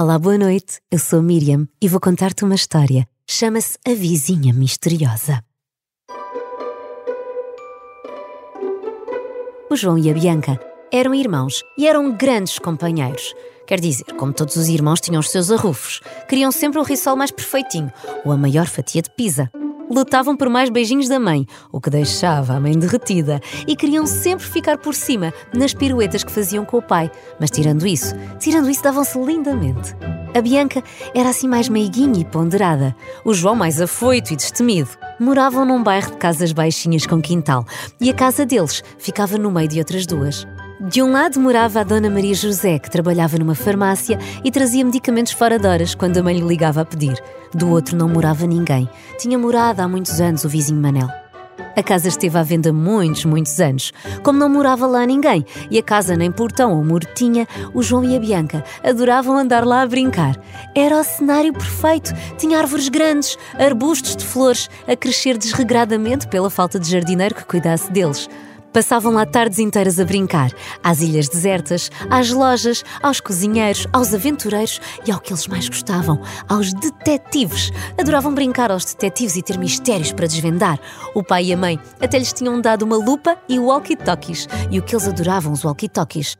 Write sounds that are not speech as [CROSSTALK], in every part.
Olá, boa noite. Eu sou Miriam e vou contar-te uma história. Chama-se A Vizinha Misteriosa. O João e a Bianca eram irmãos e eram grandes companheiros. Quer dizer, como todos os irmãos tinham os seus arrufos, queriam sempre o rissol mais perfeitinho ou a maior fatia de pizza lutavam por mais beijinhos da mãe, o que deixava a mãe derretida, e queriam sempre ficar por cima nas piruetas que faziam com o pai. Mas tirando isso, tirando isso, davam-se lindamente. A Bianca era assim mais meiguinha e ponderada, o João mais afoito e destemido. Moravam num bairro de casas baixinhas com quintal, e a casa deles ficava no meio de outras duas. De um lado morava a Dona Maria José, que trabalhava numa farmácia e trazia medicamentos fora de horas quando a mãe lhe ligava a pedir. Do outro não morava ninguém. Tinha morado há muitos anos o vizinho Manel. A casa esteve à venda muitos, muitos anos. Como não morava lá ninguém e a casa nem portão ou muro tinha, o João e a Bianca adoravam andar lá a brincar. Era o cenário perfeito. Tinha árvores grandes, arbustos de flores a crescer desregradamente pela falta de jardineiro que cuidasse deles. Passavam lá tardes inteiras a brincar, às ilhas desertas, às lojas, aos cozinheiros, aos aventureiros e ao que eles mais gostavam, aos detetives. Adoravam brincar aos detetives e ter mistérios para desvendar. O pai e a mãe até lhes tinham dado uma lupa e walkie-talkies, e o que eles adoravam os walkie-talkies.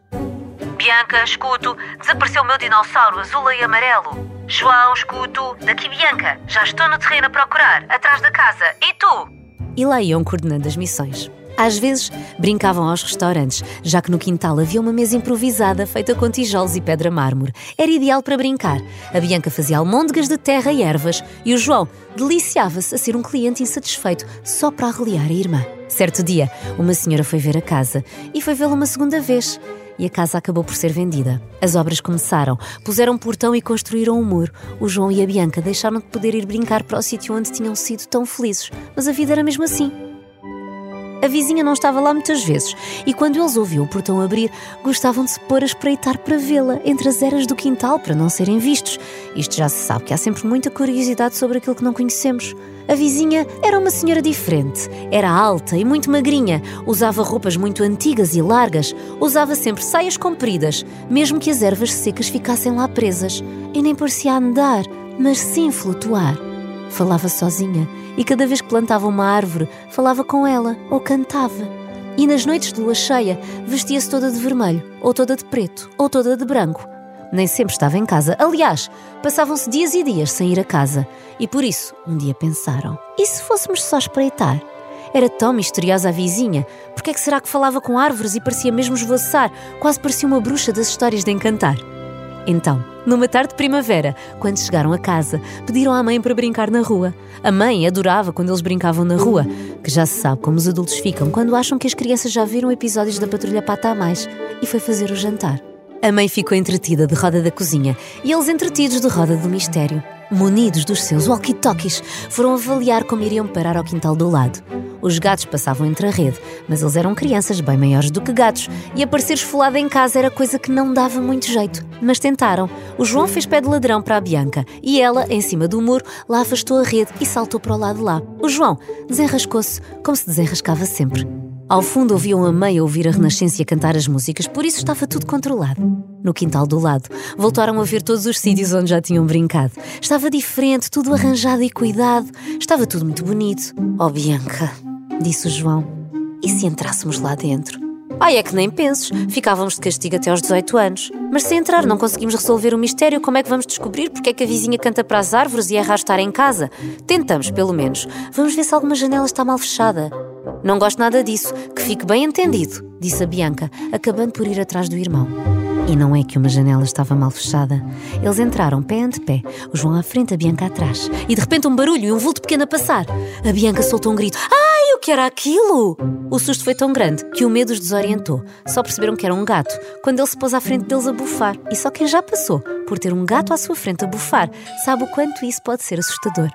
Bianca, escuto, desapareceu o meu dinossauro azul e amarelo. João, escuto, daqui Bianca, já estou no terreno a procurar, atrás da casa. E tu? E lá iam coordenando as missões. Às vezes brincavam aos restaurantes, já que no quintal havia uma mesa improvisada feita com tijolos e pedra mármore. Era ideal para brincar. A Bianca fazia almôndegas de terra e ervas e o João deliciava-se a ser um cliente insatisfeito só para arreliar a irmã. Certo dia, uma senhora foi ver a casa e foi vê-la uma segunda vez. E a casa acabou por ser vendida. As obras começaram, puseram um portão e construíram um muro. O João e a Bianca deixaram de poder ir brincar para o sítio onde tinham sido tão felizes. Mas a vida era mesmo assim. A vizinha não estava lá muitas vezes e quando eles ouviam o portão abrir, gostavam de se pôr a espreitar para vê-la entre as eras do quintal para não serem vistos. Isto já se sabe que há sempre muita curiosidade sobre aquilo que não conhecemos. A vizinha era uma senhora diferente. Era alta e muito magrinha, usava roupas muito antigas e largas, usava sempre saias compridas, mesmo que as ervas secas ficassem lá presas. E nem parecia andar, mas sim flutuar. Falava sozinha e cada vez que plantava uma árvore, falava com ela ou cantava. E nas noites de lua cheia, vestia-se toda de vermelho, ou toda de preto, ou toda de branco. Nem sempre estava em casa. Aliás, passavam-se dias e dias sem ir a casa. E por isso, um dia pensaram: e se fôssemos só espreitar? Era tão misteriosa a vizinha. Por que é que será que falava com árvores e parecia mesmo esvoaçar? Quase parecia uma bruxa das histórias de encantar. Então, numa tarde de primavera, quando chegaram a casa, pediram à mãe para brincar na rua. A mãe adorava quando eles brincavam na rua, que já se sabe como os adultos ficam quando acham que as crianças já viram episódios da Patrulha Pata a Mais, e foi fazer o jantar. A mãe ficou entretida de roda da cozinha e eles entretidos de roda do mistério. Munidos dos seus walkie-talkies, foram avaliar como iriam parar ao quintal do lado. Os gatos passavam entre a rede, mas eles eram crianças bem maiores do que gatos e aparecer esfolado em casa era coisa que não dava muito jeito. Mas tentaram. O João fez pé de ladrão para a Bianca e ela, em cima do muro, lá afastou a rede e saltou para o lado lá. O João desenrascou-se como se desenrascava sempre. Ao fundo ouviam a mãe ouvir a Renascência cantar as músicas, por isso estava tudo controlado. No quintal do lado, voltaram a ver todos os sítios onde já tinham brincado. Estava diferente, tudo arranjado e cuidado. Estava tudo muito bonito. Oh, Bianca, disse o João. E se entrássemos lá dentro? Ai, é que nem penses. Ficávamos de castigo até aos 18 anos. Mas se entrar não conseguimos resolver o mistério, como é que vamos descobrir porque é que a vizinha canta para as árvores e é arrastar em casa? Tentamos, pelo menos. Vamos ver se alguma janela está mal fechada. Não gosto nada disso. Que fique bem entendido, disse a Bianca, acabando por ir atrás do irmão. E não é que uma janela estava mal fechada. Eles entraram pé ante pé, o João à frente, a Bianca atrás. E de repente um barulho e um vulto pequeno a passar. A Bianca soltou um grito. Ai, o que era aquilo? O susto foi tão grande que o medo os desorientou. Só perceberam que era um gato quando ele se pôs à frente deles a bufar. E só quem já passou por ter um gato à sua frente a bufar sabe o quanto isso pode ser assustador.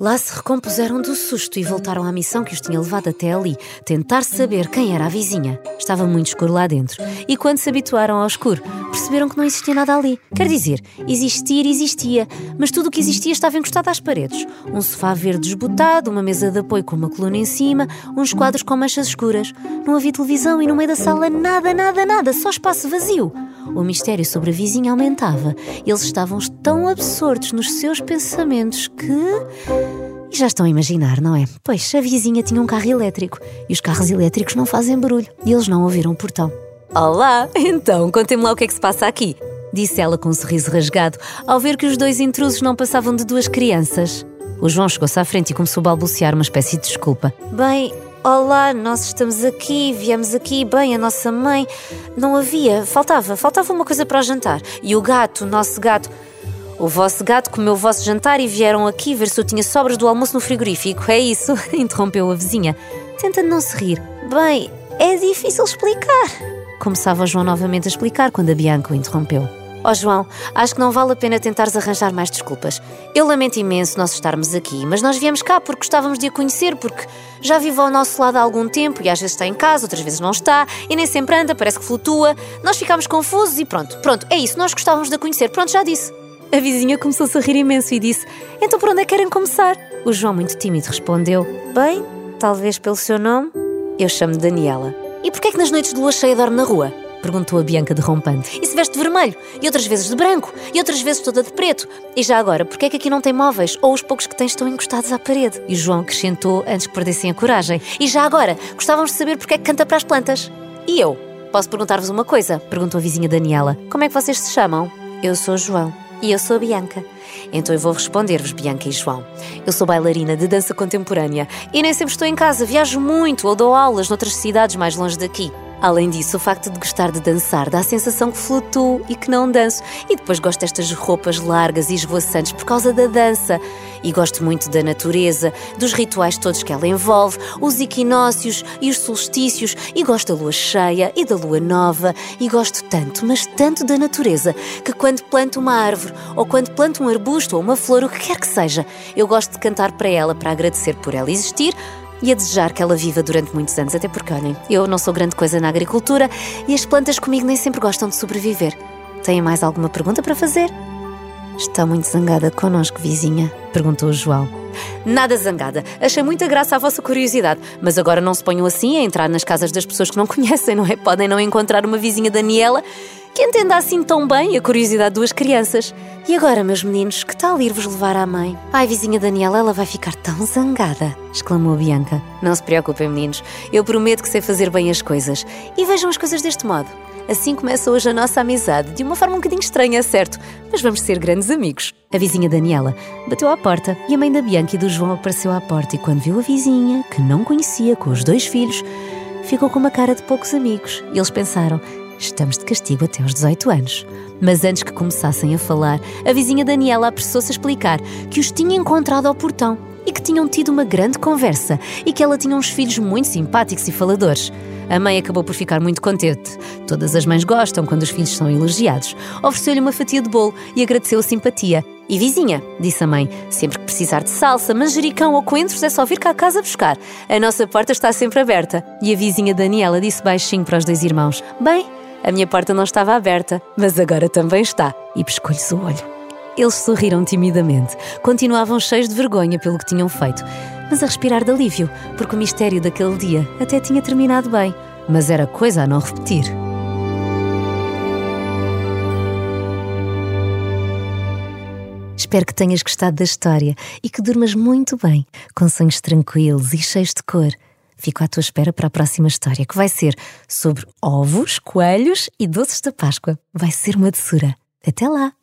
Lá se recompuseram do susto e voltaram à missão que os tinha levado até ali, tentar saber quem era a vizinha. Estava muito escuro lá dentro. E quando se habituaram ao escuro, perceberam que não existia nada ali. Quer dizer, existir existia, mas tudo o que existia estava encostado às paredes. Um sofá verde desbotado, uma mesa de apoio com uma coluna em cima, uns quadros com manchas escuras. Não havia televisão e no meio da sala nada, nada, nada, só espaço vazio. O mistério sobre a vizinha aumentava. Eles estavam tão absortos nos seus pensamentos que e já estão a imaginar, não é? Pois a vizinha tinha um carro elétrico e os carros elétricos não fazem barulho e eles não ouviram o portão. Olá, [LAUGHS] então contem-me lá o que é que se passa aqui, disse ela com um sorriso rasgado ao ver que os dois intrusos não passavam de duas crianças. O João chegou-se à frente e começou a balbuciar uma espécie de desculpa. Bem, Olá, nós estamos aqui, viemos aqui, bem, a nossa mãe. Não havia, faltava, faltava uma coisa para o jantar. E o gato, o nosso gato. O vosso gato comeu o vosso jantar e vieram aqui ver se eu tinha sobras do almoço no frigorífico. É isso? [LAUGHS] interrompeu a vizinha, tentando não se rir. Bem, é difícil explicar. Começava João novamente a explicar quando a Bianca o interrompeu. Ó oh, João, acho que não vale a pena tentares arranjar mais desculpas. Eu lamento imenso nós estarmos aqui, mas nós viemos cá porque gostávamos de a conhecer, porque já vive ao nosso lado há algum tempo e às vezes está em casa, outras vezes não está, e nem sempre anda, parece que flutua. Nós ficámos confusos e pronto, pronto, é isso, nós gostávamos de a conhecer, pronto, já disse. A vizinha começou-se a rir imenso e disse: Então por onde é que querem começar? O João, muito tímido, respondeu: Bem, talvez pelo seu nome. Eu chamo Daniela. E porquê é que nas noites de lua cheia dorme na rua? Perguntou a Bianca derrompante. E se veste de vermelho? E outras vezes de branco? E outras vezes toda de preto? E já agora, porquê é que aqui não tem móveis? Ou os poucos que tem estão encostados à parede? E o João acrescentou antes que perdessem a coragem. E já agora, gostávamos de saber porquê é que canta para as plantas? E eu? Posso perguntar-vos uma coisa? Perguntou a vizinha Daniela. Como é que vocês se chamam? Eu sou João. E eu sou a Bianca. Então eu vou responder-vos, Bianca e João. Eu sou bailarina de dança contemporânea e nem sempre estou em casa, viajo muito ou dou aulas noutras cidades mais longe daqui. Além disso, o facto de gostar de dançar dá a sensação que flutuo e que não danço. E depois gosto destas roupas largas e esvoaçantes por causa da dança. E gosto muito da natureza, dos rituais todos que ela envolve, os equinócios e os solstícios. E gosto da lua cheia e da lua nova. E gosto tanto, mas tanto da natureza, que quando planto uma árvore, ou quando planto um arbusto ou uma flor, o que quer que seja, eu gosto de cantar para ela para agradecer por ela existir e a desejar que ela viva durante muitos anos, até porque, olhem, eu não sou grande coisa na agricultura e as plantas comigo nem sempre gostam de sobreviver. Têm mais alguma pergunta para fazer? Está muito zangada connosco, vizinha? Perguntou João. Nada zangada. Achei muita graça a vossa curiosidade, mas agora não se ponham assim a entrar nas casas das pessoas que não [LAUGHS] conhecem, não é? Podem não encontrar uma vizinha Daniela que entenda assim tão bem a curiosidade de duas crianças. E agora, meus meninos, que tal ir-vos levar à mãe? Ai, vizinha Daniela, ela vai ficar tão zangada, exclamou Bianca. Não se preocupem, meninos, eu prometo que sei fazer bem as coisas. E vejam as coisas deste modo. Assim começa hoje a nossa amizade, de uma forma um bocadinho estranha, certo? Mas vamos ser grandes amigos. A vizinha Daniela bateu à porta e a mãe da Bianca e do João apareceu à porta e quando viu a vizinha, que não conhecia, com os dois filhos, ficou com uma cara de poucos amigos. E eles pensaram, Estamos de castigo até aos 18 anos. Mas antes que começassem a falar, a vizinha Daniela apressou-se a explicar que os tinha encontrado ao portão e que tinham tido uma grande conversa e que ela tinha uns filhos muito simpáticos e faladores. A mãe acabou por ficar muito contente. Todas as mães gostam quando os filhos são elogiados. Ofereceu-lhe uma fatia de bolo e agradeceu a simpatia. E vizinha, disse a mãe, sempre que precisar de salsa, manjericão ou coentros é só vir cá a casa buscar. A nossa porta está sempre aberta. E a vizinha Daniela disse baixinho para os dois irmãos: Bem, a minha porta não estava aberta, mas agora também está. E pescou-lhes o olho. Eles sorriram timidamente. Continuavam cheios de vergonha pelo que tinham feito, mas a respirar de alívio, porque o mistério daquele dia até tinha terminado bem. Mas era coisa a não repetir. Espero que tenhas gostado da história e que durmas muito bem, com sonhos tranquilos e cheios de cor. Fico à tua espera para a próxima história, que vai ser sobre ovos, coelhos e doces da Páscoa. Vai ser uma doçura. Até lá!